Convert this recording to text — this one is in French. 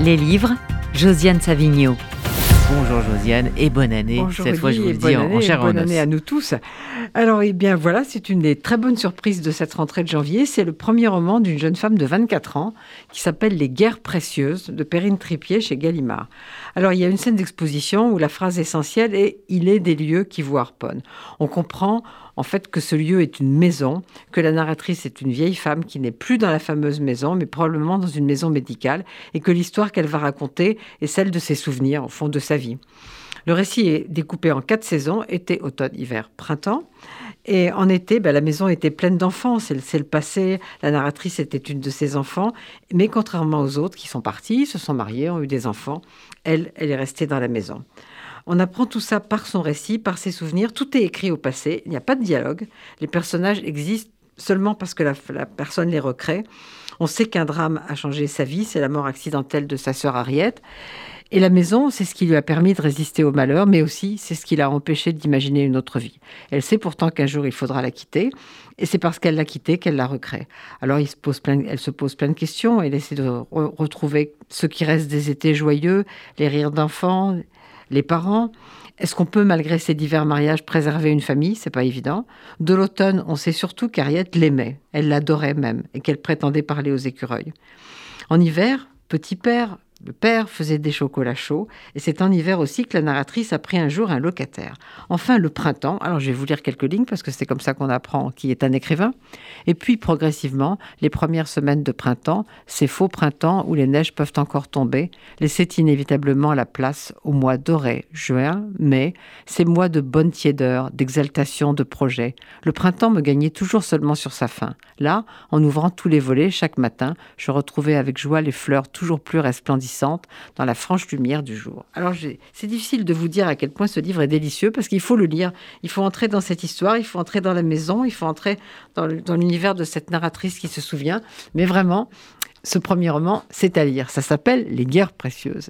Les livres, Josiane Savigno. Bonjour Josiane et bonne année. Cette fois, je vous le dis en, en chair Bonne année à nous tous. Alors, eh bien, voilà, c'est une des très bonnes surprises de cette rentrée de janvier. C'est le premier roman d'une jeune femme de 24 ans qui s'appelle Les guerres précieuses de Perrine Tripier chez Gallimard. Alors, il y a une scène d'exposition où la phrase essentielle est Il est des lieux qui vous harponnent. On comprend en fait que ce lieu est une maison, que la narratrice est une vieille femme qui n'est plus dans la fameuse maison, mais probablement dans une maison médicale, et que l'histoire qu'elle va raconter est celle de ses souvenirs, au fond de sa vie. Le récit est découpé en quatre saisons, été, automne, hiver, printemps. Et en été, ben, la maison était pleine d'enfants, c'est le passé, la narratrice était une de ses enfants, mais contrairement aux autres qui sont partis, se sont mariés, ont eu des enfants, elle, est restée dans la maison. On apprend tout ça par son récit, par ses souvenirs, tout est écrit au passé, il n'y a pas de dialogue, les personnages existent seulement parce que la, la personne les recrée. On sait qu'un drame a changé sa vie, c'est la mort accidentelle de sa sœur Harriet. Et la maison, c'est ce qui lui a permis de résister au malheur, mais aussi c'est ce qui l'a empêché d'imaginer une autre vie. Elle sait pourtant qu'un jour il faudra la quitter, et c'est parce qu'elle l'a quittée qu'elle la recrée. Alors elle se pose plein de questions, elle essaie de re retrouver ce qui reste des étés joyeux, les rires d'enfants, les parents. Est-ce qu'on peut, malgré ces divers mariages, préserver une famille? C'est pas évident. De l'automne, on sait surtout qu'Ariette l'aimait, elle l'adorait même, et qu'elle prétendait parler aux écureuils. En hiver, petit père, le père faisait des chocolats chauds et c'est en hiver aussi que la narratrice a pris un jour un locataire. Enfin, le printemps, alors je vais vous lire quelques lignes parce que c'est comme ça qu'on apprend qui est un écrivain. Et puis progressivement, les premières semaines de printemps, ces faux printemps où les neiges peuvent encore tomber, laissaient inévitablement la place aux mois dorés, juin, mai, ces mois de bonne tiédeur, d'exaltation, de projet. Le printemps me gagnait toujours seulement sur sa fin. Là, en ouvrant tous les volets chaque matin, je retrouvais avec joie les fleurs toujours plus resplendissantes dans la franche lumière du jour. Alors c'est difficile de vous dire à quel point ce livre est délicieux parce qu'il faut le lire, il faut entrer dans cette histoire, il faut entrer dans la maison, il faut entrer dans l'univers de cette narratrice qui se souvient. Mais vraiment, ce premier roman, c'est à lire. Ça s'appelle Les guerres précieuses.